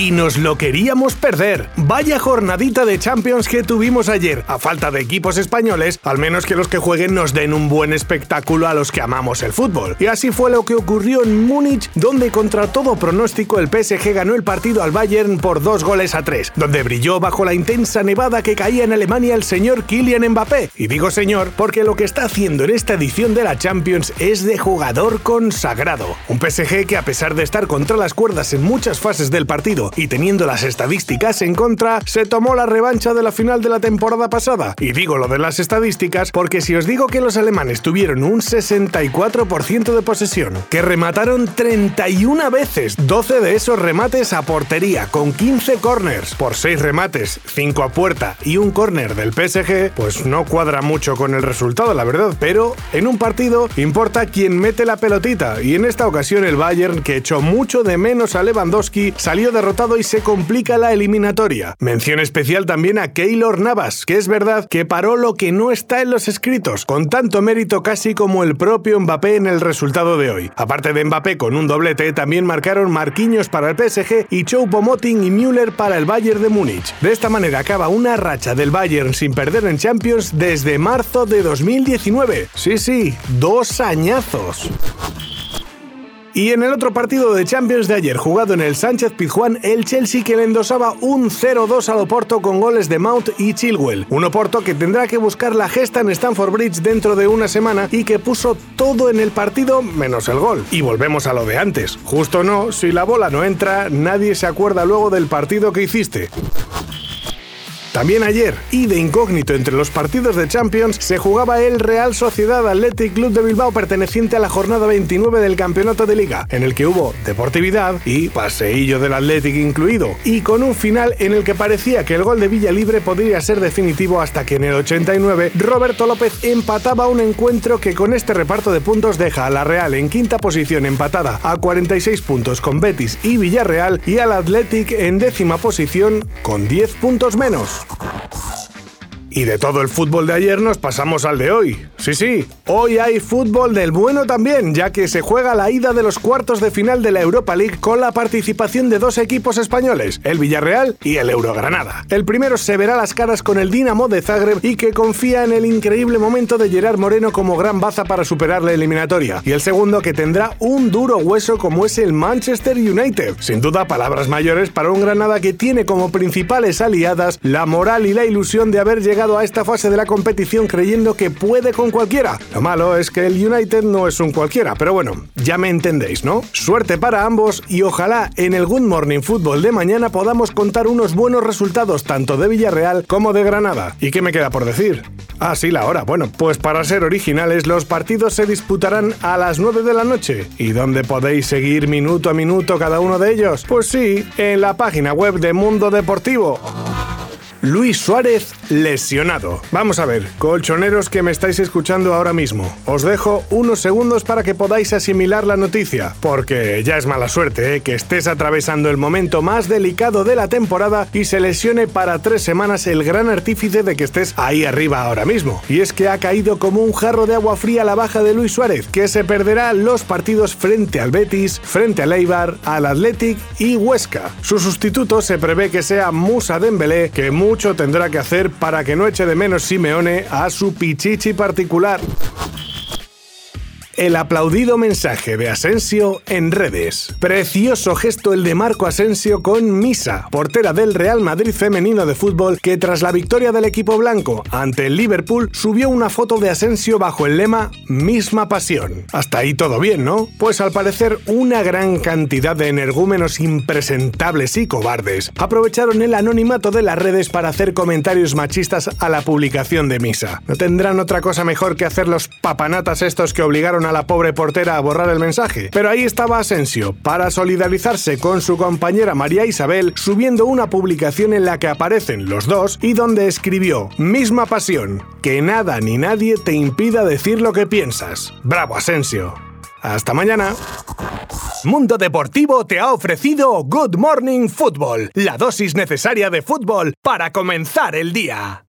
Y nos lo queríamos perder. Vaya jornadita de Champions que tuvimos ayer. A falta de equipos españoles, al menos que los que jueguen nos den un buen espectáculo a los que amamos el fútbol. Y así fue lo que ocurrió en Múnich, donde contra todo pronóstico el PSG ganó el partido al Bayern por dos goles a tres, donde brilló bajo la intensa nevada que caía en Alemania el señor Kylian Mbappé. Y digo señor porque lo que está haciendo en esta edición de la Champions es de jugador consagrado. Un PSG que a pesar de estar contra las cuerdas en muchas fases del partido y teniendo las estadísticas en contra, se tomó la revancha de la final de la temporada pasada. Y digo lo de las estadísticas porque si os digo que los alemanes tuvieron un 64% de posesión, que remataron 31 veces, 12 de esos remates a portería, con 15 corners, por 6 remates, 5 a puerta y un corner del PSG, pues no cuadra mucho con el resultado, la verdad. Pero en un partido importa quién mete la pelotita, y en esta ocasión el Bayern, que echó mucho de menos a Lewandowski, salió derrotado y se complica la eliminatoria. Mención especial también a Keylor Navas, que es verdad que paró lo que no está en los escritos, con tanto mérito casi como el propio Mbappé en el resultado de hoy. Aparte de Mbappé con un doblete, también marcaron Marquinhos para el PSG y Choupo-Moting y Müller para el Bayern de Múnich. De esta manera acaba una racha del Bayern sin perder en Champions desde marzo de 2019. Sí, sí, dos añazos. Y en el otro partido de Champions de ayer, jugado en el Sánchez Pizjuán, el Chelsea que le endosaba un 0-2 al Oporto con goles de Mount y Chilwell. Un Oporto que tendrá que buscar la gesta en Stamford Bridge dentro de una semana y que puso todo en el partido menos el gol. Y volvemos a lo de antes. Justo no, si la bola no entra, nadie se acuerda luego del partido que hiciste. También ayer, y de incógnito entre los partidos de Champions, se jugaba el Real Sociedad Athletic Club de Bilbao perteneciente a la jornada 29 del Campeonato de Liga, en el que hubo deportividad y paseillo del Athletic incluido, y con un final en el que parecía que el gol de Villa Libre podría ser definitivo hasta que en el 89 Roberto López empataba un encuentro que con este reparto de puntos deja a la Real en quinta posición empatada a 46 puntos con Betis y Villarreal y al Athletic en décima posición con 10 puntos menos. Thanks. Y de todo el fútbol de ayer nos pasamos al de hoy. Sí, sí, hoy hay fútbol del bueno también, ya que se juega la ida de los cuartos de final de la Europa League con la participación de dos equipos españoles, el Villarreal y el Eurogranada. El primero se verá las caras con el Dinamo de Zagreb y que confía en el increíble momento de Gerard Moreno como gran baza para superar la eliminatoria. Y el segundo que tendrá un duro hueso como es el Manchester United. Sin duda, palabras mayores para un Granada que tiene como principales aliadas la moral y la ilusión de haber a esta fase de la competición creyendo que puede con cualquiera. Lo malo es que el United no es un cualquiera, pero bueno, ya me entendéis, ¿no? Suerte para ambos y ojalá en el Good Morning Football de mañana podamos contar unos buenos resultados tanto de Villarreal como de Granada. ¿Y qué me queda por decir? Ah, sí, la hora. Bueno, pues para ser originales, los partidos se disputarán a las 9 de la noche. ¿Y dónde podéis seguir minuto a minuto cada uno de ellos? Pues sí, en la página web de Mundo Deportivo. Luis Suárez lesionado. Vamos a ver, colchoneros que me estáis escuchando ahora mismo, os dejo unos segundos para que podáis asimilar la noticia, porque ya es mala suerte ¿eh? que estés atravesando el momento más delicado de la temporada y se lesione para tres semanas el gran artífice de que estés ahí arriba ahora mismo. Y es que ha caído como un jarro de agua fría la baja de Luis Suárez, que se perderá los partidos frente al Betis, frente al Eibar, al Athletic y Huesca. Su sustituto se prevé que sea Musa Dembélé, que mucho tendrá que hacer para que no eche de menos Simeone a su pichichi particular el aplaudido mensaje de Asensio en redes. Precioso gesto el de Marco Asensio con Misa, portera del Real Madrid femenino de fútbol, que tras la victoria del equipo blanco ante el Liverpool subió una foto de Asensio bajo el lema Misma pasión. Hasta ahí todo bien, ¿no? Pues al parecer una gran cantidad de energúmenos impresentables y cobardes aprovecharon el anonimato de las redes para hacer comentarios machistas a la publicación de Misa. ¿No tendrán otra cosa mejor que hacer los papanatas estos que obligaron a a la pobre portera a borrar el mensaje. Pero ahí estaba Asensio, para solidarizarse con su compañera María Isabel, subiendo una publicación en la que aparecen los dos y donde escribió, misma pasión, que nada ni nadie te impida decir lo que piensas. Bravo Asensio. Hasta mañana. Mundo Deportivo te ha ofrecido Good Morning Football, la dosis necesaria de fútbol para comenzar el día.